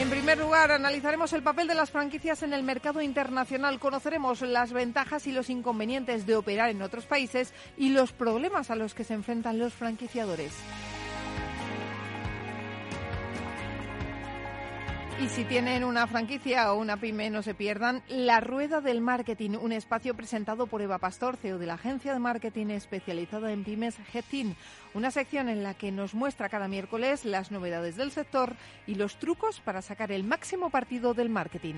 En primer lugar, analizaremos el papel de las franquicias en el mercado internacional, conoceremos las ventajas y los inconvenientes de operar en otros países y los problemas a los que se enfrentan los franquiciadores. Y si tienen una franquicia o una pyme, no se pierdan La Rueda del Marketing, un espacio presentado por Eva Pastor, CEO de la agencia de marketing especializada en pymes Getin. Una sección en la que nos muestra cada miércoles las novedades del sector y los trucos para sacar el máximo partido del marketing.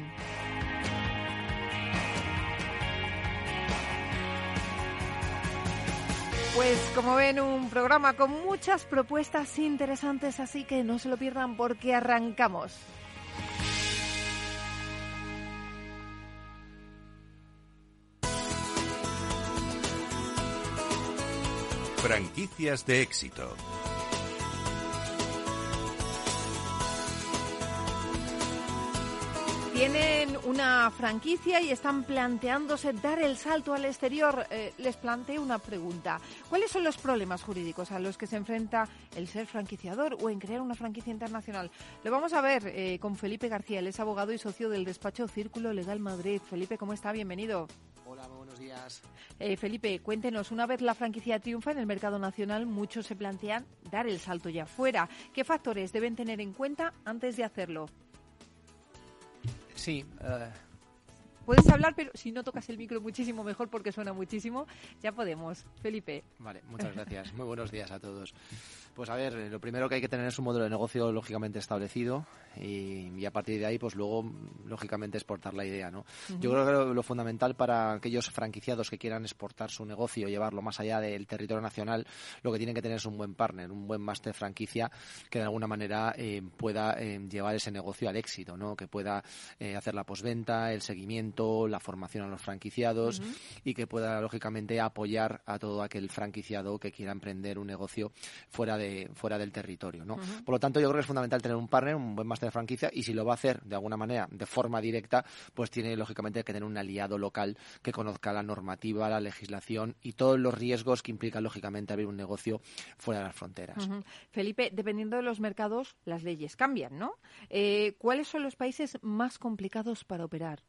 Pues como ven, un programa con muchas propuestas interesantes, así que no se lo pierdan porque arrancamos. Franquicias de éxito. Tienen una franquicia y están planteándose dar el salto al exterior. Eh, les planteo una pregunta. ¿Cuáles son los problemas jurídicos a los que se enfrenta el ser franquiciador o en crear una franquicia internacional? Lo vamos a ver eh, con Felipe García. Él es abogado y socio del despacho Círculo Legal Madrid. Felipe, ¿cómo está? Bienvenido. Hola, buenos días. Eh, Felipe, cuéntenos, una vez la franquicia triunfa en el mercado nacional, muchos se plantean dar el salto ya fuera. ¿Qué factores deben tener en cuenta antes de hacerlo? Sí, uh, Puedes hablar, pero si no tocas el micro muchísimo mejor porque suena muchísimo, ya podemos. Felipe. Vale, muchas gracias. Muy buenos días a todos. Pues a ver, lo primero que hay que tener es un modelo de negocio lógicamente establecido y, y a partir de ahí, pues luego, lógicamente, exportar la idea, ¿no? Uh -huh. Yo creo que lo, lo, fundamental para aquellos franquiciados que quieran exportar su negocio, llevarlo más allá del territorio nacional, lo que tienen que tener es un buen partner, un buen máster franquicia que de alguna manera eh, pueda eh, llevar ese negocio al éxito, ¿no? Que pueda eh, hacer la posventa, el seguimiento, la formación a los franquiciados uh -huh. y que pueda, lógicamente, apoyar a todo aquel franquiciado que quiera emprender un negocio fuera de de, fuera del territorio. ¿no? Uh -huh. Por lo tanto, yo creo que es fundamental tener un partner, un buen máster de franquicia, y si lo va a hacer de alguna manera, de forma directa, pues tiene lógicamente que tener un aliado local que conozca la normativa, la legislación y todos los riesgos que implica lógicamente abrir un negocio fuera de las fronteras. Uh -huh. Felipe, dependiendo de los mercados, las leyes cambian, ¿no? Eh, ¿Cuáles son los países más complicados para operar?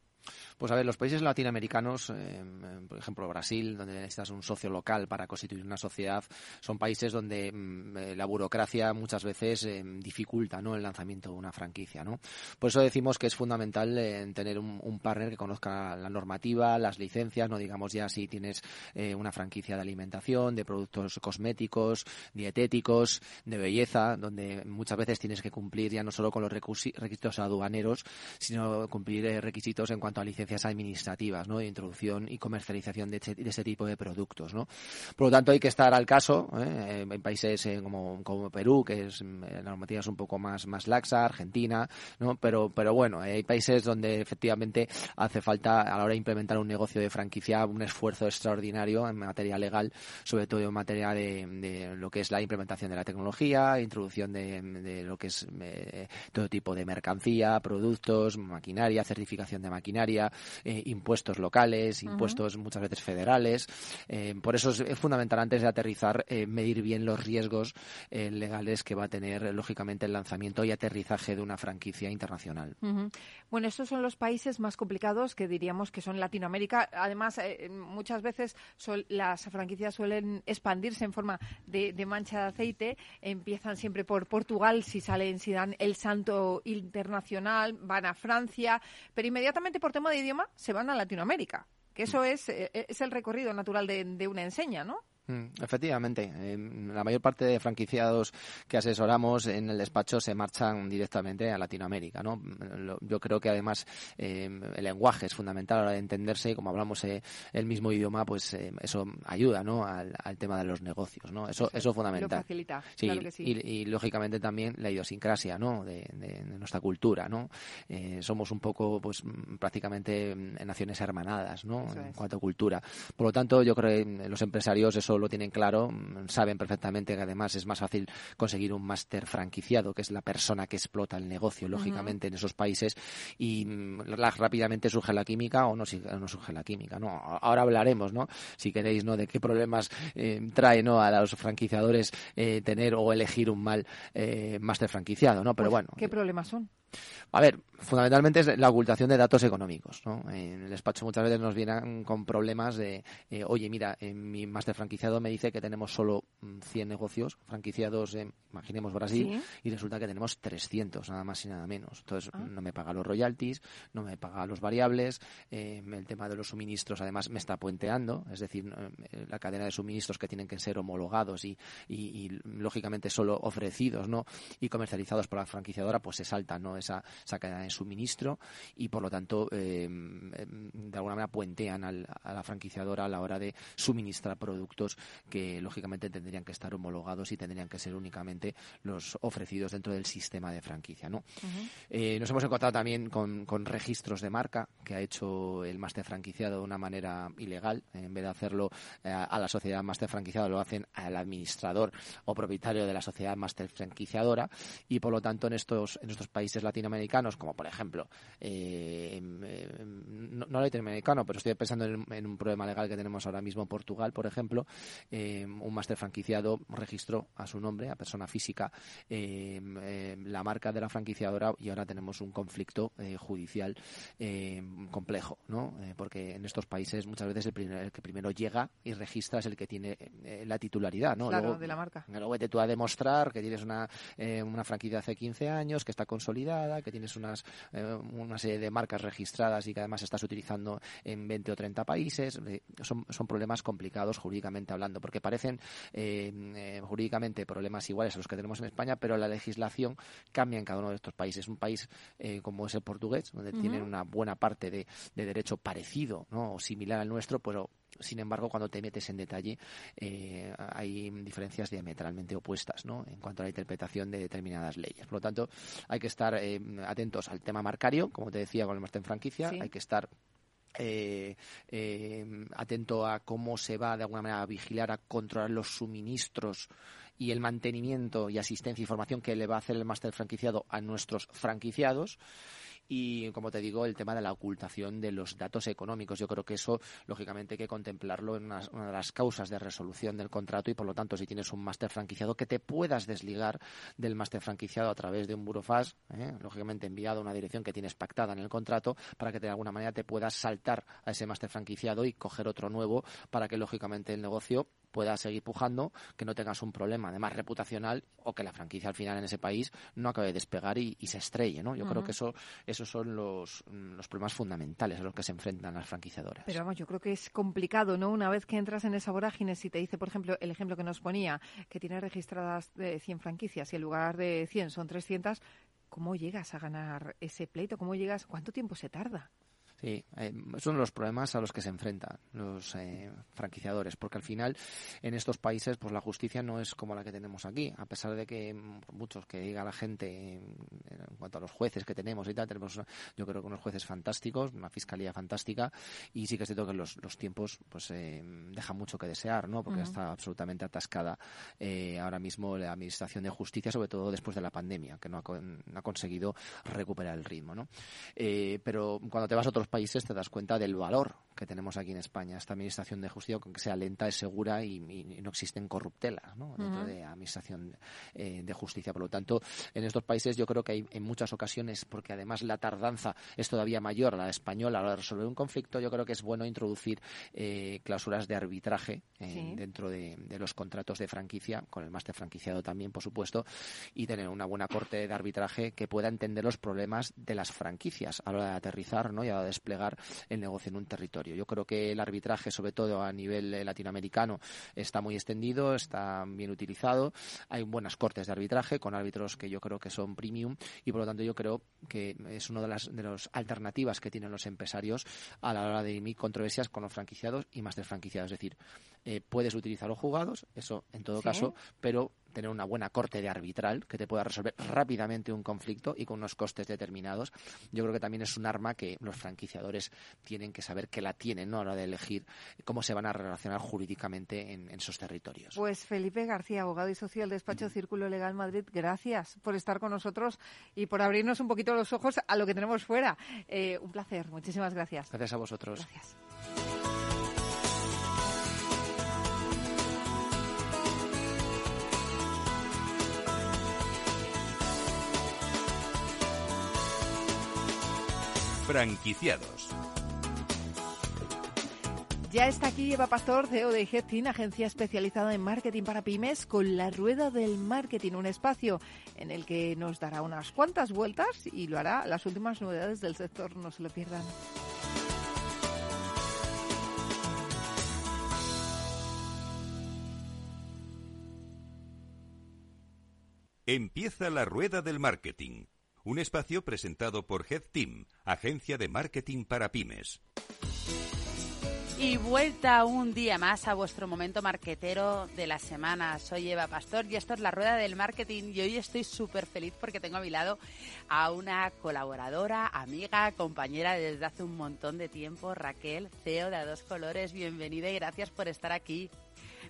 Pues a ver, los países latinoamericanos, eh, por ejemplo Brasil, donde necesitas un socio local para constituir una sociedad, son países donde mm, la burocracia muchas veces eh, dificulta ¿no? el lanzamiento de una franquicia. ¿no? Por eso decimos que es fundamental eh, tener un, un, partner que conozca la normativa, las licencias, no digamos ya si tienes eh, una franquicia de alimentación, de productos cosméticos, dietéticos, de belleza, donde muchas veces tienes que cumplir ya no solo con los requisitos aduaneros, sino cumplir eh, requisitos en cuanto a licencias administrativas, ¿no? De introducción y comercialización de este, de este tipo de productos, ¿no? Por lo tanto, hay que estar al caso, ¿eh? en países eh, como, Perú, que es, la normativa es un poco más, más laxa, Argentina, ¿no? Pero, pero bueno, hay países donde efectivamente hace falta, a la hora de implementar un negocio de franquicia, un esfuerzo extraordinario en materia legal, sobre todo en materia de, lo que es la implementación de la tecnología, introducción de, lo que es eh, todo tipo de mercancía, productos, maquinaria, certificación de maquinaria, eh, impuestos locales, impuestos uh -huh. muchas veces federales. Eh, por eso es, fundamental antes de aterrizar eh, medir bien los riesgos legales que va a tener lógicamente el lanzamiento y aterrizaje de una franquicia internacional. Uh -huh. Bueno, estos son los países más complicados que diríamos que son Latinoamérica. Además, muchas veces las franquicias suelen expandirse en forma de, de, mancha de aceite. Empiezan siempre por Portugal, si salen, si dan el santo internacional, van a Francia, pero inmediatamente por tema de idioma se van a Latinoamérica, que eso es, eh, es el recorrido natural de, de una enseña, ¿no? Mm, efectivamente, la mayor parte de franquiciados que asesoramos en el despacho se marchan directamente a Latinoamérica. ¿no? Yo creo que además em, el lenguaje es fundamental a la hora de entenderse y como hablamos eh, el mismo idioma, pues em, eso ayuda ¿no? Al, tema de los negocios. ¿no? Eso, eso es fundamental. Lo facilita, sí, Y, lógicamente también la idiosincrasia ¿no? de, nuestra cultura. ¿no? Eh, somos un poco pues prácticamente naciones hermanadas ¿no? en cuanto a cultura. Por lo tanto, yo creo que los empresarios eso lo tienen claro, mm, saben perfectamente que además es más fácil conseguir un máster franquiciado, que es la persona que explota el negocio, lógicamente, en esos países, y mm, rápidamente surge la química o no, no surge la química, ¿no? Ahora hablaremos, ¿no? Si queréis, ¿no? De qué problemas eh, trae, ¿no? A los franquiciadores eh, tener o elegir un mal eh, máster franquiciado, ¿no? Pero pues, bueno. ¿Qué problemas son? A ver, fundamentalmente es la ocultación de datos económicos. ¿no? En el despacho muchas veces nos vienen con problemas de, eh, oye, mira, en mi máster franquiciado me dice que tenemos solo 100 mm, negocios franquiciados en, imaginemos, Brasil, y resulta que tenemos 300, nada más y nada menos. Entonces, ah. no me paga los royalties, no me paga los variables, eh, el tema de los suministros además me está puenteando, es decir, eh, la cadena de suministros que tienen que ser homologados y, y, lógicamente solo ofrecidos ¿no? y comercializados por la franquiciadora, pues se saltan, ¿no? Esa, esa cadena de suministro y por lo tanto eh, de alguna manera puentean a la franquiciadora a la hora de suministrar productos que lógicamente tendrían que estar homologados y tendrían que ser únicamente los ofrecidos dentro del sistema de franquicia. ¿no? Eh, nos hemos encontrado también con, registros de marca que ha hecho el máster franquiciado de una manera ilegal. En vez de hacerlo eh, a la sociedad máster franquiciada, lo hacen al administrador o propietario de la sociedad máster franquiciadora y por lo tanto en estos, en estos países latinoamericanos, como por ejemplo, eh, no, no, latinoamericano, pero estoy pensando en, un problema legal que tenemos ahora mismo en Portugal, por ejemplo, eh, un máster franquiciado registró a su nombre, a persona física, eh, la marca de la franquiciadora y ahora tenemos un conflicto judicial complejo, ¿no? porque en estos países muchas veces el, el, que primero llega y registra es el que tiene la titularidad, ¿no? Claro, de la marca. Luego te tú a demostrar que tienes una, una franquicia hace 15 años, que está consolidada, que tienes unas, eh, una serie de marcas registradas y que además estás utilizando en 20 o 30 países. Eh, son, son problemas complicados jurídicamente hablando, porque parecen eh, jurídicamente problemas iguales a los que tenemos en España, pero la legislación cambia en cada uno de estos países. Un país como es el portugués, donde tienen una buena parte de, de derecho parecido ¿no? o similar al nuestro, pero sin embargo, cuando te metes en detalle, eh, hay diferencias diametralmente opuestas ¿no? en cuanto a la interpretación de determinadas leyes. Por lo tanto, hay que estar eh, atentos al tema marcario, como te decía con el máster en franquicia, hay que estar eh, atento a cómo se va de alguna manera a vigilar, a controlar los suministros y el mantenimiento y asistencia e información que le va a hacer el máster franquiciado a nuestros franquiciados y, como te digo, el tema de la ocultación de los datos económicos. Yo creo que eso, lógicamente, hay que contemplarlo en una, de las causas de resolución del contrato y, por lo tanto, si tienes un máster franquiciado, que te puedas desligar del máster franquiciado a través de un burofax, ¿eh? lógicamente enviado a una dirección que tienes pactada en el contrato, para que de alguna manera te puedas saltar a ese máster franquiciado y coger otro nuevo para que, lógicamente, el negocio pueda seguir pujando, que no tengas un problema además reputacional o que la franquicia al final en ese país no acabe de despegar y, se estrelle, ¿no? Yo creo que eso esos son los, los problemas fundamentales a los que se enfrentan las franquiciadoras. Pero vamos, yo creo que es complicado, ¿no? Una vez que entras en esa vorágine, si te dice, por ejemplo, el ejemplo que nos ponía, que tiene registradas 100 franquicias y en lugar de 100 son 300, ¿cómo llegas a ganar ese pleito? ¿Cómo llegas? ¿Cuánto tiempo se tarda? Sí, eh, es uno de los problemas a los que se enfrentan los eh, franquiciadores, porque al final en estos países pues la justicia no es como la que tenemos aquí, a pesar de que mm, muchos que diga la gente en cuanto a los jueces que tenemos y tal, tenemos yo creo que unos jueces fantásticos, una fiscalía fantástica y sí que es cierto que los, los tiempos pues eh, dejan mucho que desear, ¿no? Porque está absolutamente atascada eh, ahora mismo la administración de justicia, sobre todo después de la pandemia, que no ha, no ha conseguido recuperar el ritmo, ¿no? pero cuando te vas a otros países te das cuenta del valor que tenemos aquí en España. Esta administración de justicia, que sea lenta, es segura y, no existen corruptelas ¿no? dentro de la administración eh, de justicia. Por lo tanto, en estos países yo creo que hay en muchas ocasiones, porque además la tardanza es todavía mayor a la española a la hora de resolver un conflicto, yo creo que es bueno introducir eh, cláusulas de arbitraje eh, dentro de, los contratos de franquicia, con el máster franquiciado también, por supuesto, y tener una buena corte de arbitraje que pueda entender los problemas de las franquicias a la hora de aterrizar ¿no? y a la hora de desplegar el negocio en un territorio. Yo creo que el arbitraje, sobre todo a nivel eh, latinoamericano, está muy extendido, está bien utilizado. Hay buenas cortes de arbitraje con árbitros que yo creo que son premium y por lo tanto yo creo que es una de las, de las alternativas que tienen los empresarios a la hora de emitir controversias con los franquiciados y más de franquiciados. Es decir, eh, puedes utilizar los jugados, eso en todo caso, pero tener una buena corte de arbitral que te pueda resolver rápidamente un conflicto y con unos costes determinados. Yo creo que también es un arma que los franquiciadores tienen que saber que la tienen ¿no? a la hora de elegir cómo se van a relacionar jurídicamente en, esos territorios. Pues Felipe García, abogado y socio del despacho Círculo Legal Madrid, gracias por estar con nosotros y por abrirnos un poquito los ojos a lo que tenemos fuera. Eh, un placer, muchísimas gracias. Gracias a vosotros. Gracias. Franquiciados. Ya está aquí Eva Pastor, CEO de Headteam, agencia especializada en marketing para pymes, con la rueda del marketing, un espacio en el que nos dará unas cuantas vueltas y lo hará las últimas novedades del sector, no se lo pierdan. Empieza la rueda del marketing un espacio presentado por Head Team, agencia de marketing para pymes. Y vuelta un día más a vuestro momento marquetero de la semana. Soy Eva Pastor y esto es la rueda del marketing y hoy estoy súper feliz porque tengo a mi lado a una colaboradora, amiga, compañera desde hace un montón de tiempo, Raquel, CEO de A Dos Colores. Bienvenida y gracias por estar aquí.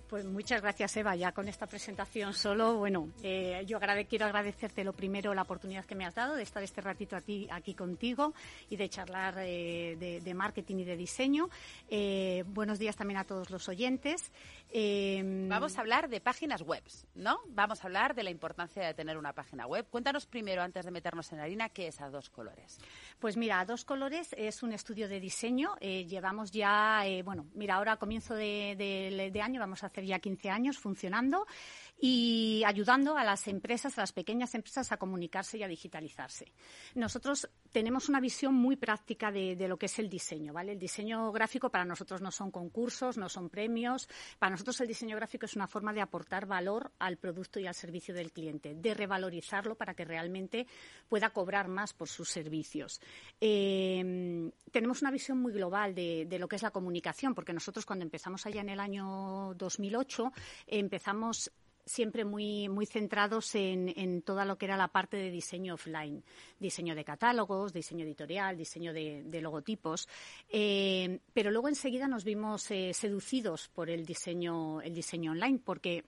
Pues muchas gracias, Eva. Ya con esta presentación solo, bueno, eh, yo quiero agradecerte lo primero la oportunidad que me has dado de estar este ratito aquí, contigo y de charlar eh, de, marketing y de diseño. Eh, buenos días también a todos los oyentes. Em, Vamos a hablar de páginas web, ¿no? Vamos a hablar de la importancia de tener una página web. Cuéntanos primero, antes de meternos en harina, qué es a dos colores. Pues mira, dos colores es un estudio de diseño. llevamos ya, bueno, mira, ahora a comienzo de, de año vamos a hacer ya 15 años funcionando y ayudando a las empresas, a las pequeñas empresas a comunicarse y a digitalizarse. Nosotros tenemos una visión muy práctica de, lo que es el diseño, ¿vale? El diseño gráfico para nosotros no son concursos, no son premios. Para nosotros el diseño gráfico es una forma de aportar valor al producto y al servicio del cliente, de revalorizarlo para que realmente pueda cobrar más por sus servicios. Eh, tenemos una visión muy global de, lo que es la comunicación, porque nosotros cuando empezamos allá en el año 2008 empezamos siempre muy, muy centrados en, en, toda lo que era la parte de diseño offline, diseño de catálogos, diseño editorial, diseño de, logotipos, eh, pero luego enseguida nos vimos eh, seducidos por el diseño, el diseño online, porque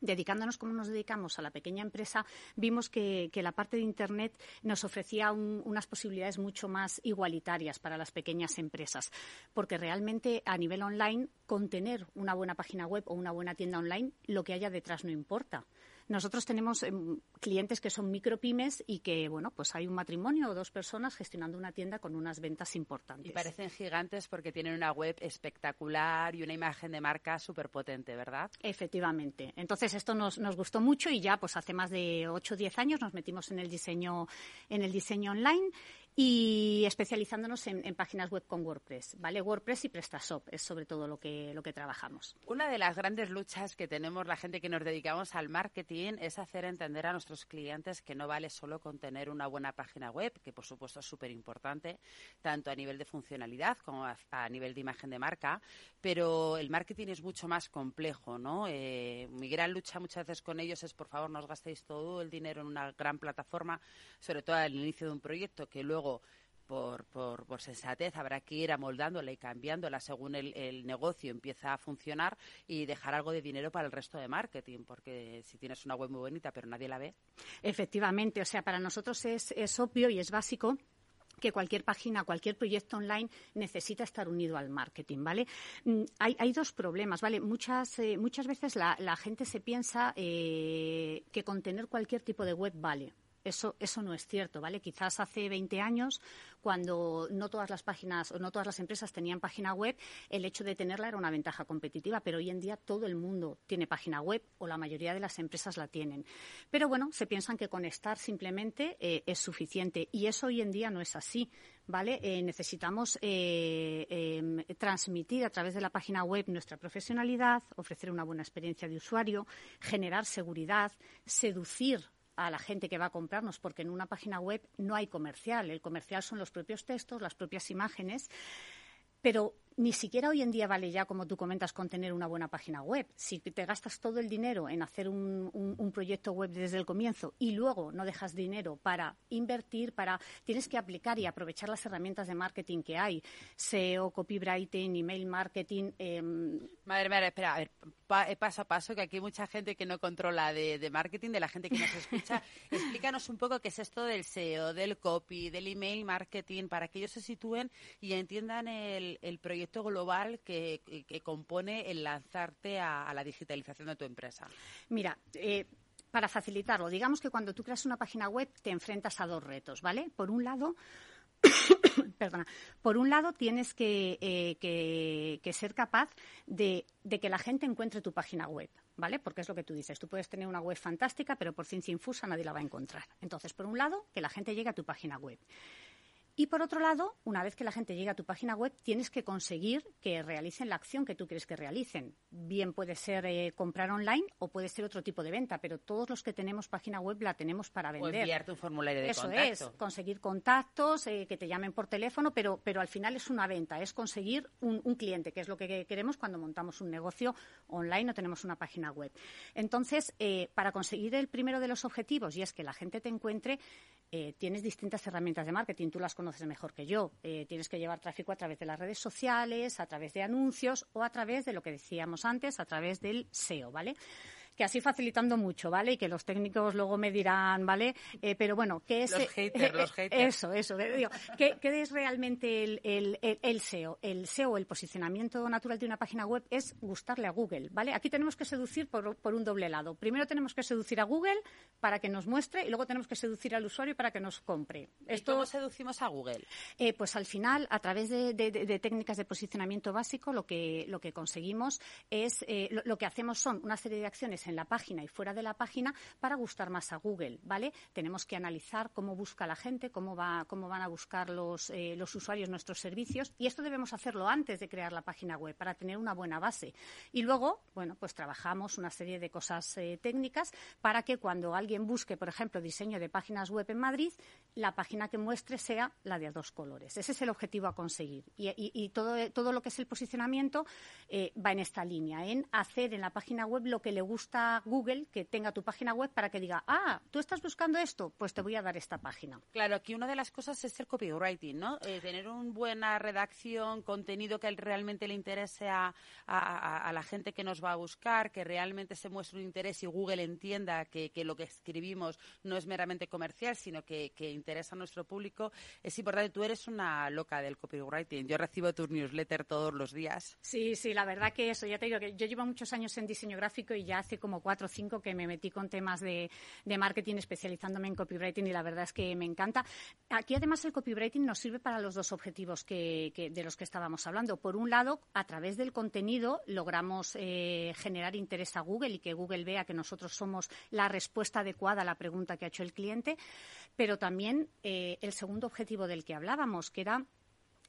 dedicándonos como nos dedicamos a la pequeña empresa, vimos que, la parte de Internet nos ofrecía unas posibilidades mucho más igualitarias para las pequeñas empresas, porque realmente a nivel online, con tener una buena página web o una buena tienda online, lo que haya detrás no importa. Nosotros tenemos em, clientes que son micropymes y que, bueno, pues hay un matrimonio o dos personas gestionando una tienda con unas ventas importantes. Y parecen gigantes porque tienen una web espectacular y una imagen de marca súper potente, ¿verdad? Efectivamente. Entonces esto nos, nos gustó mucho y ya pues hace más de 8 o 10 años nos metimos en el diseño, en el diseño online y especializándonos en, páginas web con WordPress, ¿vale? WordPress y PrestaShop es sobre todo lo que, lo que trabajamos. Una de las grandes luchas que tenemos la gente que nos dedicamos al marketing es hacer entender a nuestros clientes que no vale solo con tener una buena página web, que por supuesto es súper importante, tanto a nivel de funcionalidad como a, nivel de imagen de marca, pero el marketing es mucho más complejo, ¿no? Eh, mi gran lucha muchas veces con ellos es, por favor, no os gastéis todo el dinero en una gran plataforma, sobre todo al inicio de un proyecto, que luego por, por, sensatez habrá que ir amoldándola y cambiándola según el, negocio empieza a funcionar y dejar algo de dinero para el resto de marketing, porque si tienes una web muy bonita pero nadie la ve. Efectivamente, o sea, para nosotros es, es obvio y es básico que cualquier página, cualquier proyecto online necesita estar unido al marketing, ¿vale? Mm, hay, dos problemas, ¿vale? Muchas, eh, muchas veces la, gente se piensa eh, que con tener cualquier tipo de web vale Eso, no es cierto, ¿vale? Quizás hace 20 años, cuando no todas las páginas o no todas las empresas tenían página web, el hecho de tenerla era una ventaja competitiva, pero hoy en día todo el mundo tiene página web o la mayoría de las empresas la tienen. Pero bueno, se piensan que con estar simplemente eh, es suficiente y eso hoy en día no es así. ¿Vale? Eh, necesitamos eh, em, transmitir a través de la página web nuestra profesionalidad, ofrecer una buena experiencia de usuario, generar seguridad, seducir a la gente que va a comprarnos, porque en una página web no hay comercial. El comercial son los propios textos, las propias imágenes. Pero ni siquiera hoy en día vale ya, como tú comentas, con tener una buena página web. Si te gastas todo el dinero en hacer un, proyecto web desde el comienzo y luego no dejas dinero para invertir, para tienes que aplicar y aprovechar las herramientas de marketing que hay, SEO, copywriting, email marketing. Em, madre mía, espera, a ver, eh, paso a paso, que aquí hay mucha gente que no controla de, marketing, de la gente que nos escucha. Explícanos un poco qué es esto del SEO, del copy, del email marketing, para que ellos se sitúen y entiendan el, el proyecto global que, compone el lanzarte a, la digitalización de tu empresa? Mira, eh, para facilitarlo, digamos que cuando tú creas una página web te enfrentas a dos retos, ¿vale? Por un lado, perdona, por un lado tienes que, eh, ser capaz de, de, que la gente encuentre tu página web, ¿vale? Porque es lo que tú dices, tú puedes tener una web fantástica, pero por ciencia infusa nadie la va a encontrar. Entonces, por un lado, que la gente llegue a tu página web. Y por otro lado, una vez que la gente llega a tu página web, tienes que conseguir que realicen la acción que tú quieres que realicen. Bien puede ser eh, comprar online o puede ser otro tipo de venta, pero todos los que tenemos página web la tenemos para vender. O enviarte un formulario de Eso es, conseguir contactos, eh, que te llamen por teléfono, pero, pero al final es una venta, es conseguir un, cliente, que es lo que queremos cuando montamos un negocio online o tenemos una página web. Entonces, eh, para conseguir el primero de los objetivos, y es que la gente te encuentre, tienes distintas herramientas de marketing, tú las conoces conoces mejor que yo. Eh, tienes que llevar tráfico a través de las redes sociales, a través de anuncios o a través de lo que decíamos antes, a través del SEO, ¿vale? Que así facilitando mucho, ¿vale? Y que los técnicos luego me dirán, ¿vale? Eh, pero bueno, ¿qué es... Los haters, los haters. Eso, eso. Digo, ¿qué, es realmente el, el, el, SEO? El SEO, el posicionamiento natural de una página web, es gustarle a Google, ¿vale? Aquí tenemos que seducir por, por un doble lado. Primero tenemos que seducir a Google para que nos muestre y luego tenemos que seducir al usuario para que nos compre. Esto, cómo seducimos a Google? Eh, pues al final, a través de, de, técnicas de posicionamiento básico, lo que, lo que conseguimos es, eh, lo, lo que hacemos son una serie de acciones en la página y fuera de la página para gustar más a Google, ¿vale? Tenemos que analizar cómo busca la gente, cómo, va, cómo van a buscar los, eh, los usuarios nuestros servicios y esto debemos hacerlo antes de crear la página web para tener una buena base. Y luego, bueno, pues trabajamos una serie de cosas eh, técnicas para que cuando alguien busque, por ejemplo, diseño de páginas web en Madrid, la página que muestre sea la de dos colores. Ese es el objetivo a conseguir. Y, todo, todo lo que es el posicionamiento eh, va en esta línea, en hacer en la página web lo que le gusta a Google que tenga tu página web para que diga, ah, tú estás buscando esto, pues te voy a dar esta página. Claro, aquí una de las cosas es el copywriting, ¿no? Eh, tener una buena redacción, contenido que realmente le interese a, la gente que nos va a buscar, que realmente se muestre un interés y Google entienda que, lo que escribimos no es meramente comercial, sino que, interesa a nuestro público. Es importante, tú eres una loca del copywriting. Yo recibo tu newsletter todos los días. Sí, sí, la verdad que eso, ya te digo que yo llevo muchos años en diseño gráfico y ya hace como cuatro cinco que me metí con temas de, marketing especializándome en copywriting y la verdad es que me encanta. Aquí además el copywriting nos sirve para los dos objetivos que, de los que estábamos hablando. Por un lado, a través del contenido logramos eh, generar interés a Google y que Google vea que nosotros somos la respuesta adecuada a la pregunta que ha hecho el cliente, pero también eh, el segundo objetivo del que hablábamos, que era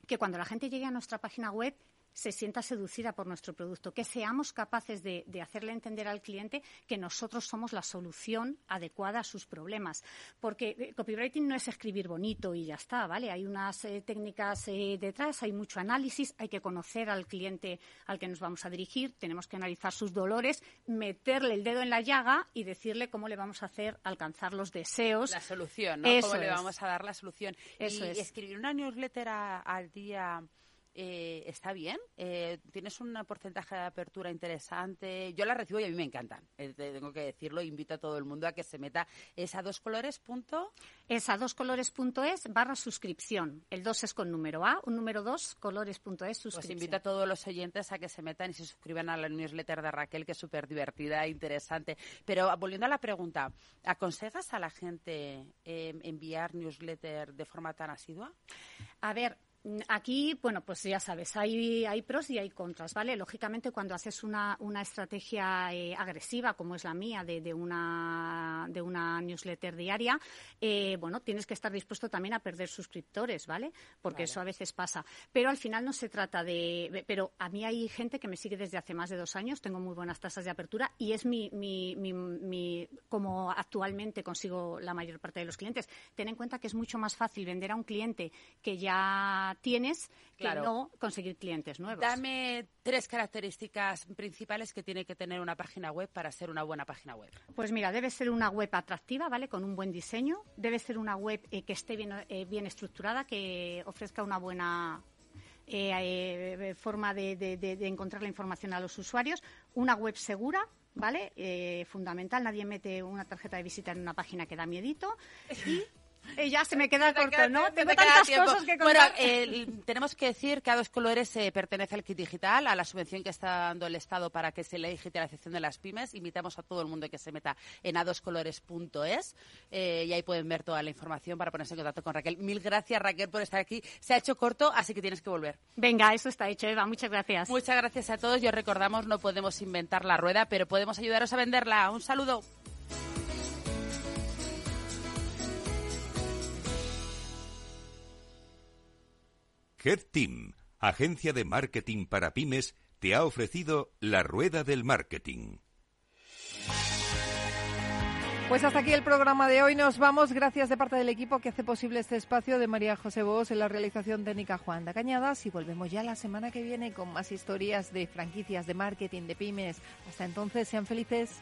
que cuando la gente llegue a nuestra página web se sienta seducida por nuestro producto, que seamos capaces de, hacerle entender al cliente que nosotros somos la solución adecuada a sus problemas. Porque eh, copywriting no es escribir bonito y ya está, ¿vale? Hay unas eh, técnicas eh, detrás, hay mucho análisis, hay que conocer al cliente al que nos vamos a dirigir, tenemos que analizar sus dolores, meterle el dedo en la llaga y decirle cómo le vamos a hacer alcanzar los deseos. La solución, ¿no? cómo le vamos a dar la solución. y, escribir una newsletter al día eh, está bien. Eh, tienes un porcentaje de apertura interesante. Yo la recibo y a mí me encantan. Eh, tengo que decirlo. Invito a todo el mundo a que se meta. Es a dos colores. Punto. Es a dos colores.es barra suscripción. El 2 es con número A, un número 2, colores.es pues suscripción. Pues invito a todos los oyentes a que se metan y se suscriban a la newsletter de Raquel, que es súper divertida e interesante. Pero volviendo a la pregunta, ¿aconsejas a la gente enviar newsletter de forma tan asidua? A ver, Aquí, bueno, pues ya sabes, hay, hay pros y hay contras, ¿vale? Lógicamente, cuando haces una, una estrategia eh, agresiva, como es la mía, de, de, una, de una newsletter diaria, eh, bueno, tienes que estar dispuesto también a perder suscriptores, ¿vale? Porque eso a veces pasa. Pero al final no se trata de... Pero a mí hay gente que me sigue desde hace más de dos años, tengo muy buenas tasas de apertura y es mi, mi, mi, mi como actualmente consigo la mayor parte de los clientes. Ten en cuenta que es mucho más fácil vender a un cliente que ya tienes que no conseguir clientes nuevos. Dame tres características principales que tiene que tener una página web para ser una buena página web. Pues mira, debe ser una web atractiva, ¿vale? Con un buen diseño. Debe ser una web eh, que esté bien, eh, bien estructurada, que ofrezca una buena eh, forma de, de, encontrar la información a los usuarios. Una web segura, ¿vale? fundamental. Nadie mete una tarjeta de visita en una página que da miedito. Y y ya se me queda corto, ¿no? Tengo tantas cosas que contar. Bueno, tenemos que decir que a dos colores eh, pertenece al kit digital, a la subvención que está dando el Estado para que se le digitalización de las pymes. Invitamos a todo el mundo que se meta en adoscolores.es eh, y ahí pueden ver toda la información para ponerse en contacto con Raquel. Mil gracias, Raquel, por estar aquí. Se ha hecho corto, así que tienes que volver. Venga, eso está hecho, Eva. Muchas gracias. Muchas gracias a todos. Yo recordamos, no podemos inventar la rueda, pero podemos ayudaros a venderla. Un saludo. Head Team, agencia de marketing para pymes, te ha ofrecido la rueda del marketing. Pues hasta aquí el programa de hoy. Nos vamos. Gracias de parte del equipo que hace posible este espacio de María José Bos en la realización técnica Juan de Cañadas. Y volvemos ya la semana que viene con más historias de franquicias, de marketing, de pymes. Hasta entonces, sean felices.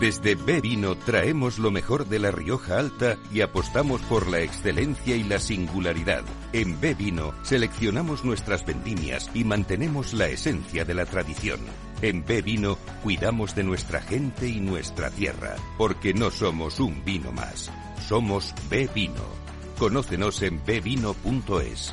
Desde B Vino traemos lo mejor de la Rioja Alta y apostamos por la excelencia y la singularidad. En B Vino seleccionamos nuestras vendimias y mantenemos la esencia de la tradición. En B Vino cuidamos de nuestra gente y nuestra tierra, porque no somos un vino más, somos B Vino. Conócenos en bvino.es.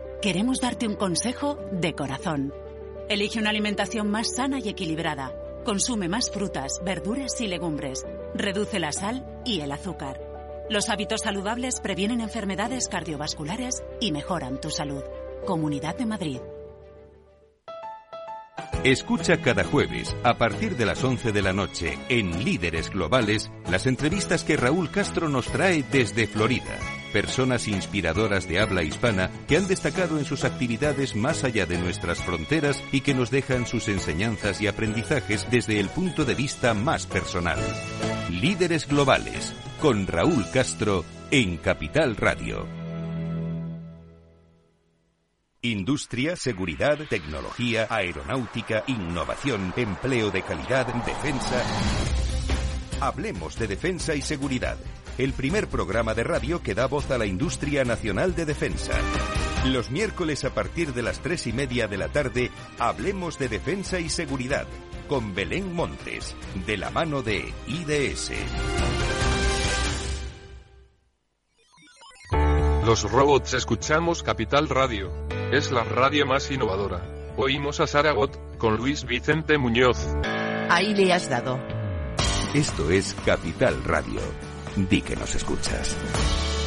Queremos darte un consejo de corazón. Elige una alimentación más sana y equilibrada. Consume más frutas, verduras y legumbres. Reduce la sal y el azúcar. Los hábitos saludables previenen enfermedades cardiovasculares y mejoran tu salud. Comunidad de Madrid. Escucha cada jueves, a partir de las 11 de la noche, en Líderes Globales, las entrevistas que Raúl Castro nos trae desde Florida. Personas inspiradoras de habla hispana que han destacado en sus actividades más allá de nuestras fronteras y que nos dejan sus enseñanzas y aprendizajes desde el punto de vista más personal. Líderes Globales, con Raúl Castro, en Capital Radio. Industria, seguridad, tecnología, aeronáutica, innovación, empleo de calidad, defensa. Hablemos de Defensa y Seguridad, el primer programa de radio que da voz a la industria nacional de defensa. Los miércoles a partir de las tres y media de la tarde, Hablemos de Defensa y Seguridad, con Belén Montes, de la mano de IDS. Los robots escuchamos Capital Radio. Es la radio más innovadora. Oímos a Saragot, con Luis Vicente Muñoz. Ahí le has dado. Esto es Capital Radio. Di que nos escuchas.